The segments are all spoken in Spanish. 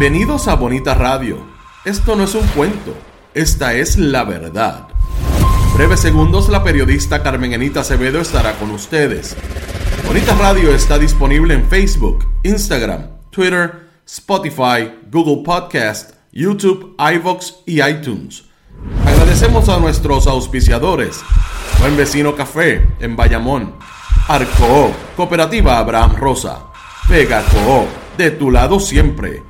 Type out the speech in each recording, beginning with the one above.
Bienvenidos a Bonita Radio. Esto no es un cuento, esta es la verdad. Breves segundos, la periodista Carmen Enita Acevedo estará con ustedes. Bonita Radio está disponible en Facebook, Instagram, Twitter, Spotify, Google Podcast, YouTube, iVox y iTunes. Agradecemos a nuestros auspiciadores. Buen Vecino Café en Bayamón. Arco, Cooperativa Abraham Rosa. Vega Co, de tu lado siempre.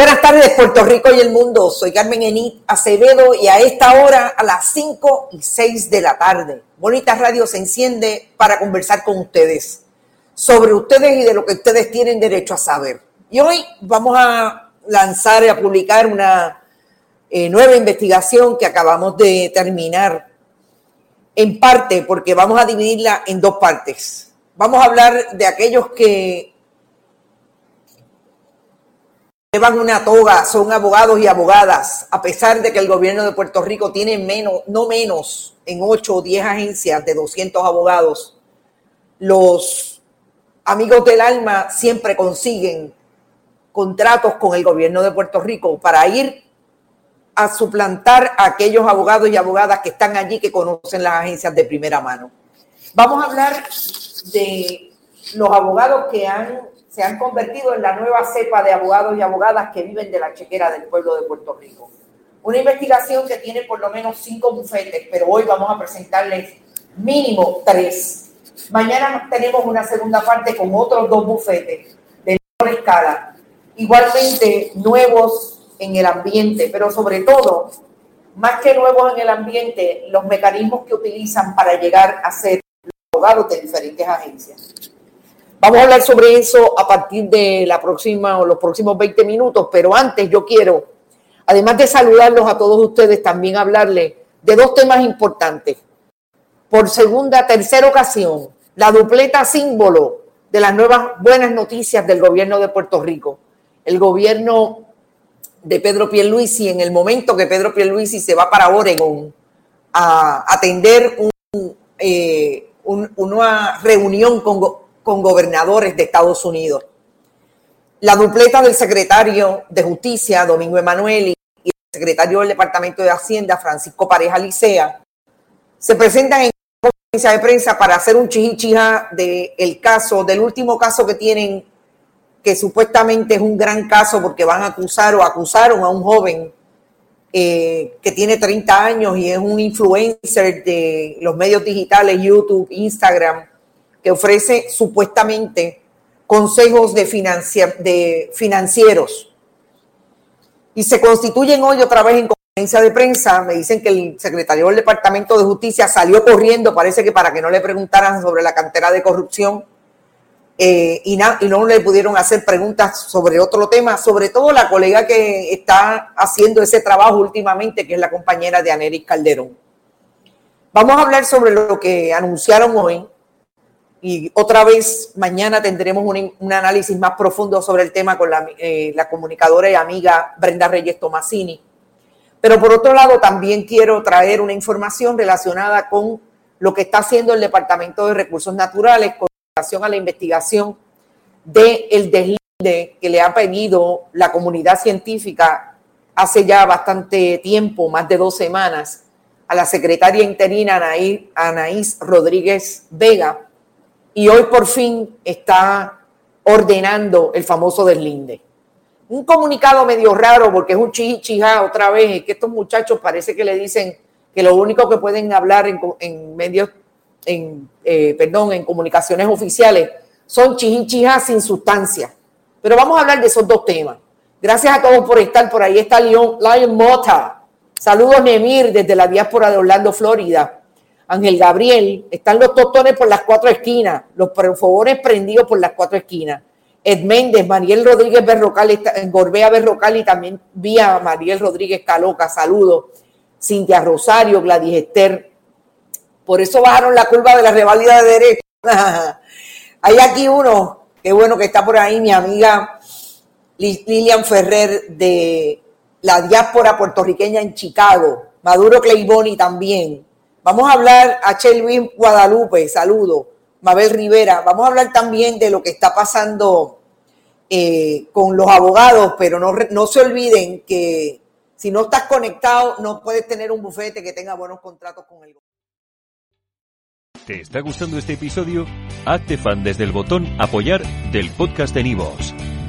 Buenas tardes, Puerto Rico y el mundo. Soy Carmen Enit Acevedo y a esta hora, a las 5 y 6 de la tarde, Bonita Radio se enciende para conversar con ustedes sobre ustedes y de lo que ustedes tienen derecho a saber. Y hoy vamos a lanzar y a publicar una eh, nueva investigación que acabamos de terminar en parte porque vamos a dividirla en dos partes. Vamos a hablar de aquellos que llevan una toga, son abogados y abogadas, a pesar de que el gobierno de Puerto Rico tiene menos, no menos en 8 o 10 agencias de 200 abogados. Los amigos del alma siempre consiguen contratos con el gobierno de Puerto Rico para ir a suplantar a aquellos abogados y abogadas que están allí que conocen las agencias de primera mano. Vamos a hablar de los abogados que han, se han convertido en la nueva cepa de abogados y abogadas que viven de la chequera del pueblo de Puerto Rico. Una investigación que tiene por lo menos cinco bufetes, pero hoy vamos a presentarles mínimo tres Mañana tenemos una segunda parte con otros dos bufetes de menor escala, igualmente nuevos en el ambiente, pero sobre todo, más que nuevos en el ambiente, los mecanismos que utilizan para llegar a ser abogados de diferentes agencias. Vamos a hablar sobre eso a partir de la próxima o los próximos 20 minutos, pero antes yo quiero, además de saludarlos a todos ustedes, también hablarles de dos temas importantes. Por segunda, tercera ocasión, la dupleta símbolo de las nuevas buenas noticias del gobierno de Puerto Rico. El gobierno de Pedro Pierluisi, en el momento que Pedro Pierluisi se va para Oregon a atender eh, una reunión con, con gobernadores de Estados Unidos. La dupleta del secretario de Justicia, Domingo Emanuel, y el secretario del Departamento de Hacienda, Francisco Pareja Licea, se presentan en de prensa para hacer un chichicha del el caso, del último caso que tienen, que supuestamente es un gran caso porque van a acusar o acusaron a un joven eh, que tiene 30 años y es un influencer de los medios digitales, YouTube, Instagram, que ofrece supuestamente consejos de, financieros. Y se constituyen hoy otra vez en de prensa, me dicen que el secretario del Departamento de Justicia salió corriendo, parece que para que no le preguntaran sobre la cantera de corrupción eh, y, y no le pudieron hacer preguntas sobre otro tema, sobre todo la colega que está haciendo ese trabajo últimamente, que es la compañera de Aneris Calderón. Vamos a hablar sobre lo que anunciaron hoy y otra vez mañana tendremos un, análisis más profundo sobre el tema con la, eh, comunicadora y amiga Brenda Reyes Tomasini. Pero por otro lado, también quiero traer una información relacionada con lo que está haciendo el Departamento de Recursos Naturales con relación a la investigación del el deslinde que le ha pedido la comunidad científica hace ya bastante tiempo, más de dos semanas, a la secretaria interina Anaís Rodríguez Vega, y hoy por fin está ordenando el famoso deslinde. un comunicado medio raro porque es un chichijá otra vez, es que estos muchachos parece que le dicen que lo único que pueden hablar en, medios, en, eh, perdón, en comunicaciones oficiales son chichichijas sin sustancia. Pero vamos a hablar de esos dos temas. Gracias a todos por estar. Por ahí está Lion, Lion Mota. Saludos, Nemir, desde la diáspora de Orlando, Florida. Ángel Gabriel. Están los tostones por las cuatro esquinas. Los fogones prendidos por las cuatro esquinas. Ed Méndez, Mariel Rodríguez Berrocal, Gorbea Berrocal y también vía Mariel Rodríguez Caloca. Saludos. Cintia Rosario, Gladys Esther. Por eso bajaron la curva de la revalida de derecho. Hay aquí uno, qué bueno que está por ahí, mi amiga Lilian Ferrer de la diáspora puertorriqueña en Chicago, Maduro Clayboni también. Vamos a hablar a Chelvin Guadalupe, saludo, Mabel Rivera. Vamos a hablar también de lo que está pasando eh, con los abogados, pero no, no se olviden que si no estás conectado, no puedes tener un bufete que tenga buenos contratos con el ¿Te está gustando este episodio? Hazte fan desde el botón Apoyar del podcast de Nivos.